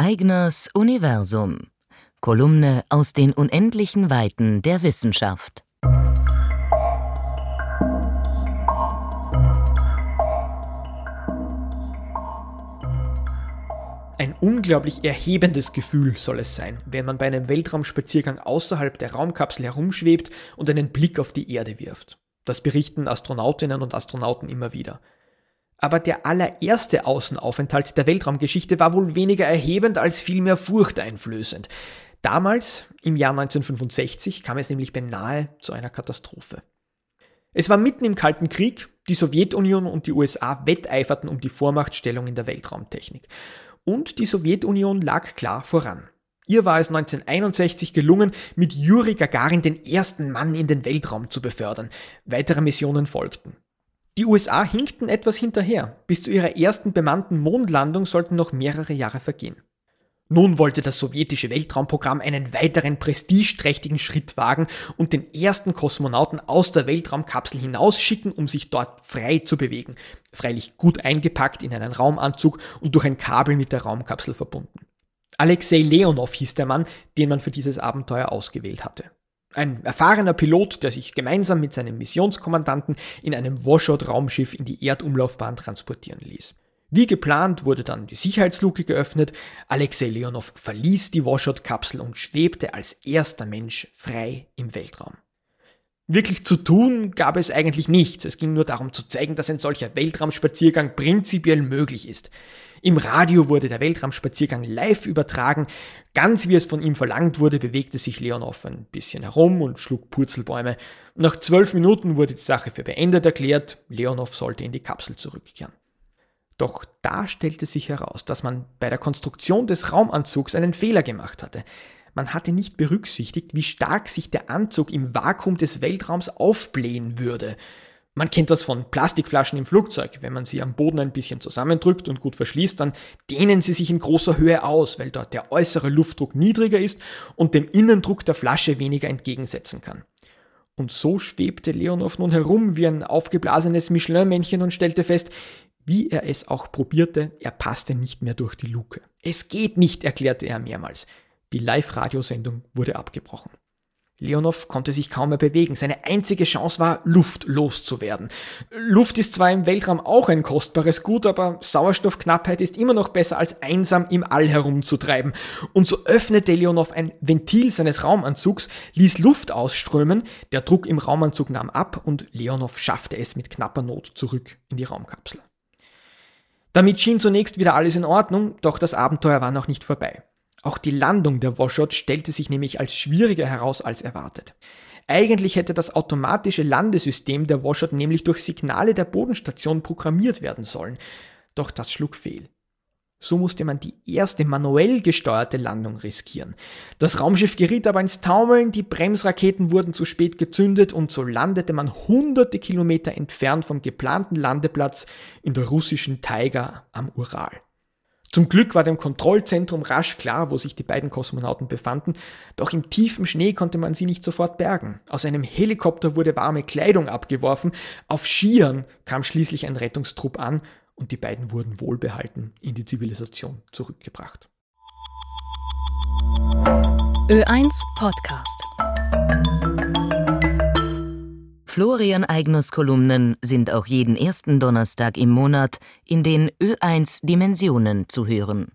Eigners Universum. Kolumne aus den unendlichen Weiten der Wissenschaft. Ein unglaublich erhebendes Gefühl soll es sein, wenn man bei einem Weltraumspaziergang außerhalb der Raumkapsel herumschwebt und einen Blick auf die Erde wirft. Das berichten Astronautinnen und Astronauten immer wieder. Aber der allererste Außenaufenthalt der Weltraumgeschichte war wohl weniger erhebend als vielmehr furchteinflößend. Damals, im Jahr 1965, kam es nämlich beinahe zu einer Katastrophe. Es war mitten im Kalten Krieg, die Sowjetunion und die USA wetteiferten um die Vormachtstellung in der Weltraumtechnik. Und die Sowjetunion lag klar voran. Ihr war es 1961 gelungen, mit Juri Gagarin den ersten Mann in den Weltraum zu befördern. Weitere Missionen folgten. Die USA hinkten etwas hinterher. Bis zu ihrer ersten bemannten Mondlandung sollten noch mehrere Jahre vergehen. Nun wollte das sowjetische Weltraumprogramm einen weiteren prestigeträchtigen Schritt wagen und den ersten Kosmonauten aus der Weltraumkapsel hinausschicken, um sich dort frei zu bewegen. Freilich gut eingepackt in einen Raumanzug und durch ein Kabel mit der Raumkapsel verbunden. Alexei Leonov hieß der Mann, den man für dieses Abenteuer ausgewählt hatte. Ein erfahrener Pilot, der sich gemeinsam mit seinem Missionskommandanten in einem Washout-Raumschiff in die Erdumlaufbahn transportieren ließ. Wie geplant wurde dann die Sicherheitsluke geöffnet, Alexei Leonov verließ die Washout-Kapsel und schwebte als erster Mensch frei im Weltraum. Wirklich zu tun gab es eigentlich nichts, es ging nur darum zu zeigen, dass ein solcher Weltraumspaziergang prinzipiell möglich ist. Im Radio wurde der Weltraumspaziergang live übertragen. Ganz wie es von ihm verlangt wurde, bewegte sich Leonov ein bisschen herum und schlug Purzelbäume. Nach zwölf Minuten wurde die Sache für beendet erklärt. Leonov sollte in die Kapsel zurückkehren. Doch da stellte sich heraus, dass man bei der Konstruktion des Raumanzugs einen Fehler gemacht hatte. Man hatte nicht berücksichtigt, wie stark sich der Anzug im Vakuum des Weltraums aufblähen würde. Man kennt das von Plastikflaschen im Flugzeug. Wenn man sie am Boden ein bisschen zusammendrückt und gut verschließt, dann dehnen sie sich in großer Höhe aus, weil dort der äußere Luftdruck niedriger ist und dem Innendruck der Flasche weniger entgegensetzen kann. Und so schwebte Leonov nun herum wie ein aufgeblasenes Michelin-Männchen und stellte fest, wie er es auch probierte, er passte nicht mehr durch die Luke. Es geht nicht, erklärte er mehrmals. Die Live-Radiosendung wurde abgebrochen. Leonov konnte sich kaum mehr bewegen. Seine einzige Chance war, Luft loszuwerden. Luft ist zwar im Weltraum auch ein kostbares Gut, aber Sauerstoffknappheit ist immer noch besser als einsam im All herumzutreiben. Und so öffnete Leonov ein Ventil seines Raumanzugs, ließ Luft ausströmen, der Druck im Raumanzug nahm ab und Leonov schaffte es mit knapper Not zurück in die Raumkapsel. Damit schien zunächst wieder alles in Ordnung, doch das Abenteuer war noch nicht vorbei. Auch die Landung der Washout stellte sich nämlich als schwieriger heraus als erwartet. Eigentlich hätte das automatische Landesystem der Washout nämlich durch Signale der Bodenstation programmiert werden sollen, doch das schlug fehl. So musste man die erste manuell gesteuerte Landung riskieren. Das Raumschiff geriet aber ins Taumeln, die Bremsraketen wurden zu spät gezündet und so landete man hunderte Kilometer entfernt vom geplanten Landeplatz in der russischen Taiga am Ural. Zum Glück war dem Kontrollzentrum rasch klar, wo sich die beiden Kosmonauten befanden, doch im tiefen Schnee konnte man sie nicht sofort bergen. Aus einem Helikopter wurde warme Kleidung abgeworfen, auf Skiern kam schließlich ein Rettungstrupp an und die beiden wurden wohlbehalten in die Zivilisation zurückgebracht. Ö1 Podcast Florian Eigners Kolumnen sind auch jeden ersten Donnerstag im Monat in den Ö1 Dimensionen zu hören.